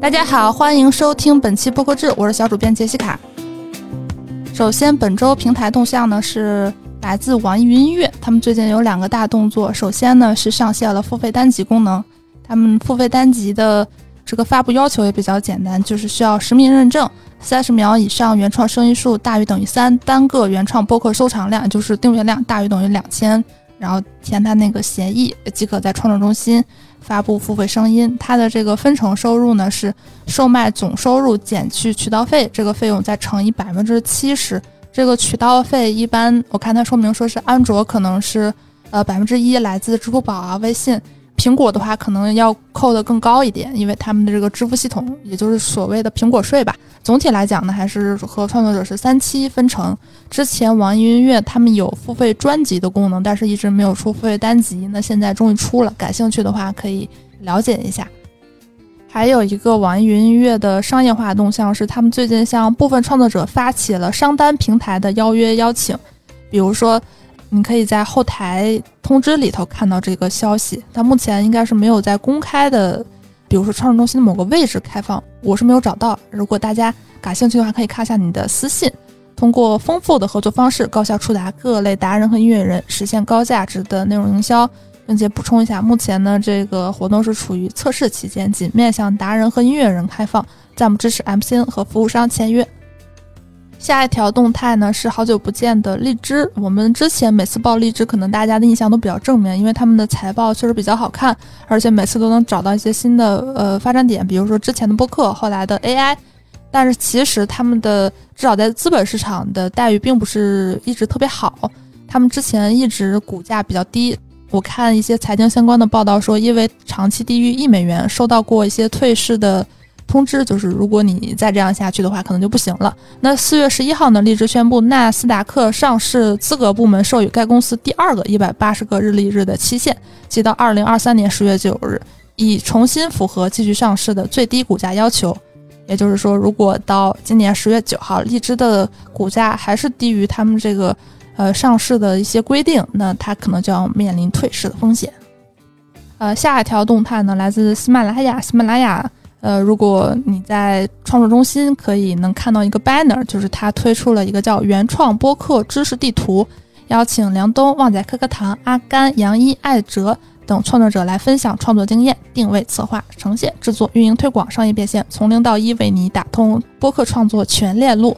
大家好，欢迎收听本期播客志，我是小主编杰西卡。首先，本周平台动向呢是来自网易云音乐，他们最近有两个大动作。首先呢是上线了付费单集功能，他们付费单集的这个发布要求也比较简单，就是需要实名认证，三十秒以上原创声音数大于等于三，单个原创播客收藏量就是订阅量大于等于两千，然后填他那个协议即可在创作中心。发布付费声音，它的这个分成收入呢是售卖总收入减去渠道费，这个费用再乘以百分之七十。这个渠道费一般我看它说明说是安卓可能是呃百分之一来自支付宝啊、微信。苹果的话可能要扣的更高一点，因为他们的这个支付系统，也就是所谓的苹果税吧。总体来讲呢，还是和创作者是三七分成。之前网易云音乐他们有付费专辑的功能，但是一直没有出付费单集。那现在终于出了，感兴趣的话可以了解一下。还有一个网易云音乐的商业化动向是，他们最近向部分创作者发起了商单平台的邀约邀请，比如说。你可以在后台通知里头看到这个消息，但目前应该是没有在公开的，比如说创作中心的某个位置开放，我是没有找到。如果大家感兴趣的话，可以看一下你的私信。通过丰富的合作方式，高效触达各类达人和音乐人，实现高价值的内容营销。并且补充一下，目前呢这个活动是处于测试期间，仅面向达人和音乐人开放，暂不支持 MCN 和服务商签约。下一条动态呢是好久不见的荔枝。我们之前每次报荔枝，可能大家的印象都比较正面，因为他们的财报确实比较好看，而且每次都能找到一些新的呃发展点，比如说之前的播客，后来的 AI。但是其实他们的至少在资本市场的待遇并不是一直特别好，他们之前一直股价比较低。我看一些财经相关的报道说，因为长期低于一美元，受到过一些退市的。通知就是，如果你再这样下去的话，可能就不行了。那四月十一号呢，荔枝宣布纳斯达克上市资格部门授予该公司第二个一百八十个日历日的期限，即到二零二三年十月九日，以重新符合继续上市的最低股价要求。也就是说，如果到今年十月九号，荔枝的股价还是低于他们这个呃上市的一些规定，那它可能就要面临退市的风险。呃，下一条动态呢，来自喜马拉雅，喜马拉雅。呃，如果你在创作中心可以能看到一个 banner，就是他推出了一个叫“原创播客知识地图”，邀请梁冬、旺仔、可可糖、阿甘、杨一、艾哲等创作者来分享创作经验、定位、策划、呈现、制作、运营、推广、商业变现，从零到一为你打通播客创作全链路。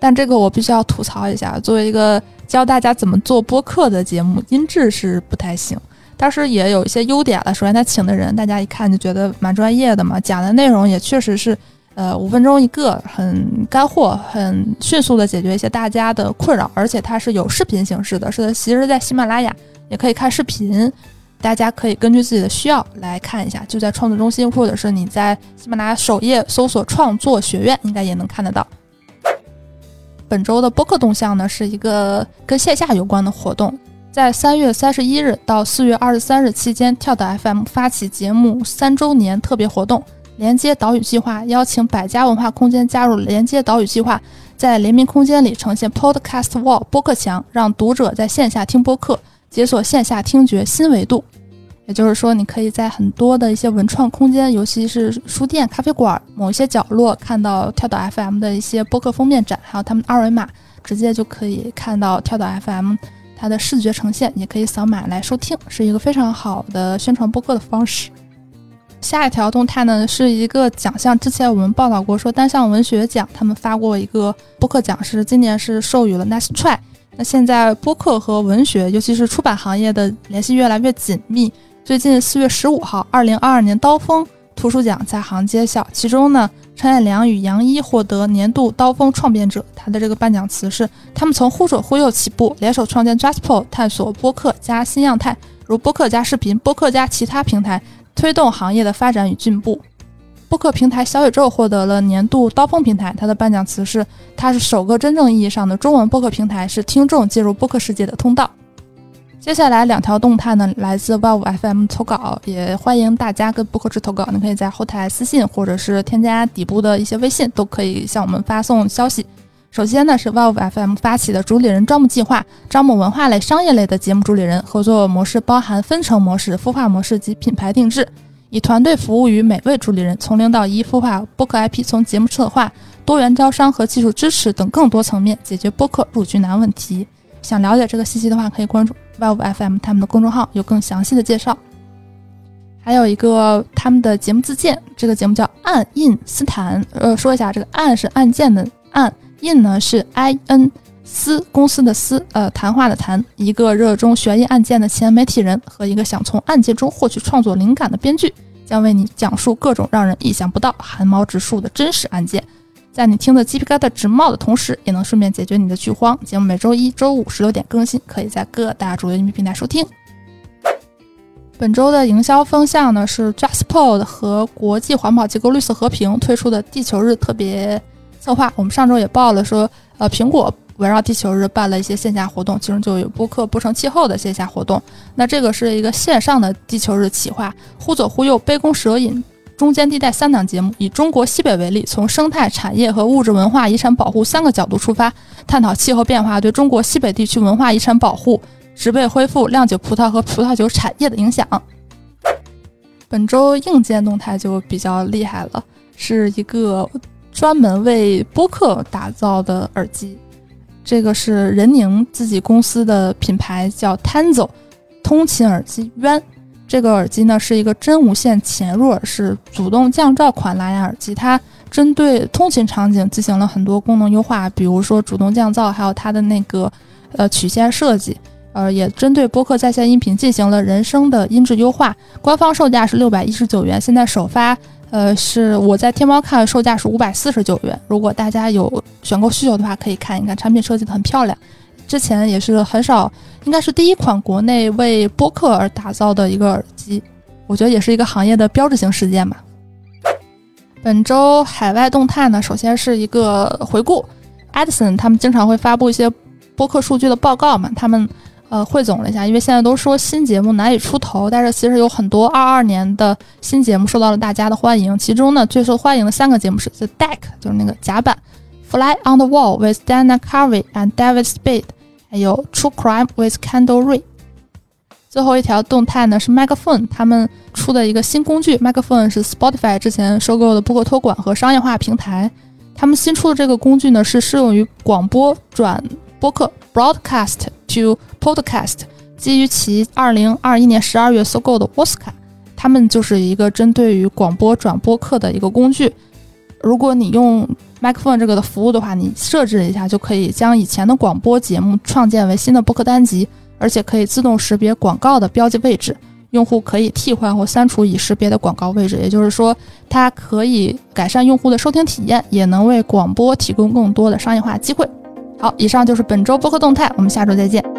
但这个我必须要吐槽一下，作为一个教大家怎么做播客的节目，音质是不太行。但是也有一些优点了。首先，他请的人，大家一看就觉得蛮专业的嘛，讲的内容也确实是，呃，五分钟一个，很干货，很迅速的解决一些大家的困扰。而且它是有视频形式的，是的，其实，在喜马拉雅也可以看视频，大家可以根据自己的需要来看一下，就在创作中心，或者是你在喜马拉雅首页搜索“创作学院”，应该也能看得到。本周的播客动向呢，是一个跟线下有关的活动。在三月三十一日到四月二十三日期间，跳岛 FM 发起节目三周年特别活动——连接岛屿计划，邀请百家文化空间加入连接岛屿计划，在联名空间里呈现 Podcast Wall 播客墙，让读者在线下听播客，解锁线下听觉新维度。也就是说，你可以在很多的一些文创空间，尤其是书店、咖啡馆某一些角落，看到跳岛 FM 的一些播客封面展，还有他们二维码，直接就可以看到跳岛 FM。它的视觉呈现也可以扫码来收听，是一个非常好的宣传播客的方式。下一条动态呢，是一个奖项，之前我们报道过，说单向文学奖他们发过一个播客奖，是今年是授予了 Nice Try。那现在播客和文学，尤其是出版行业的联系越来越紧密。最近四月十五号，二零二二年刀锋图书奖在行揭晓，其中呢。陈彦良与杨一获得年度刀锋创编者，他的这个颁奖词是：他们从忽左忽右起步，联手创建 Jasper，探索播客加新样态，如播客加视频、播客加其他平台，推动行业的发展与进步。播客平台小宇宙获得了年度刀锋平台，它的颁奖词是：它是首个真正意义上的中文播客平台，是听众进入播客世界的通道。接下来两条动态呢，来自 Wow FM 投稿，也欢迎大家跟播客制投稿。你可以在后台私信，或者是添加底部的一些微信，都可以向我们发送消息。首先呢，是 Wow FM 发起的主理人招募计划，招募文化类、商业类的节目主理人。合作模式包含分成模式、孵化模式及品牌定制。以团队服务于每位主理人，从零到一孵化播客 IP，从节目策划、多元招商和技术支持等更多层面解决播客入局难问题。想了解这个信息的话，可以关注 Valve FM 他们的公众号，有更详细的介绍。还有一个他们的节目自荐，这个节目叫《暗印斯坦》。呃，说一下，这个“暗”是案件的“暗”，“印”呢是 I N 司公司的“司”，呃，谈话的“谈”。一个热衷悬疑案件的前媒体人和一个想从案件中获取创作灵感的编剧，将为你讲述各种让人意想不到、汗毛直竖的真实案件，在你听得鸡皮疙瘩直冒的同时，也能顺便解决你的剧荒。节目每周一周五十六点更新，可以在各大主流音频平台收听。本周的营销风向呢是 JustPod 和国际环保机构绿色和平推出的地球日特别策划。我们上周也报了说，呃，苹果围绕地球日办了一些线下活动，其中就有播客不成气候的线下活动。那这个是一个线上的地球日企划，忽左忽右，杯弓蛇影，中间地带三档节目，以中国西北为例，从生态、产业和物质文化遗产保护三个角度出发，探讨气候变化对中国西北地区文化遗产保护。植被恢复、酿酒葡萄和葡萄酒产业的影响。本周硬件动态就比较厉害了，是一个专门为播客打造的耳机。这个是任宁自己公司的品牌，叫 Tanzo 通勤耳机渊。这个耳机呢是一个真无线潜入耳式主动降噪款蓝牙耳机，它针对通勤场景进行了很多功能优化，比如说主动降噪，还有它的那个呃曲线设计。呃，也针对播客在线音频进行了人声的音质优化，官方售价是六百一十九元，现在首发，呃，是我在天猫看售价是五百四十九元。如果大家有选购需求的话，可以看一看，产品设计的很漂亮。之前也是很少，应该是第一款国内为播客而打造的一个耳机，我觉得也是一个行业的标志性事件吧。本周海外动态呢，首先是一个回顾，Edison 他们经常会发布一些播客数据的报告嘛，他们。呃，汇总了一下，因为现在都说新节目难以出头，但是其实有很多二二年的新节目受到了大家的欢迎。其中呢，最受欢迎的三个节目是 The Deck，就是那个甲板；Fly on the Wall with Dana Carvey and David Spade，还有 True Crime with Kendall Ray。最后一条动态呢是 Megaphone，他们出的一个新工具。Megaphone 是 Spotify 之前收购的播客托管和商业化平台，他们新出的这个工具呢是适用于广播转播客 （Broadcast）。To Podcast，基于其二零二一年十二月收购的 WOSCA 他们就是一个针对于广播转播客的一个工具。如果你用 Microphone 这个的服务的话，你设置一下就可以将以前的广播节目创建为新的播客单集，而且可以自动识别广告的标记位置。用户可以替换或删除已识别的广告位置，也就是说，它可以改善用户的收听体验，也能为广播提供更多的商业化机会。好，以上就是本周播客动态，我们下周再见。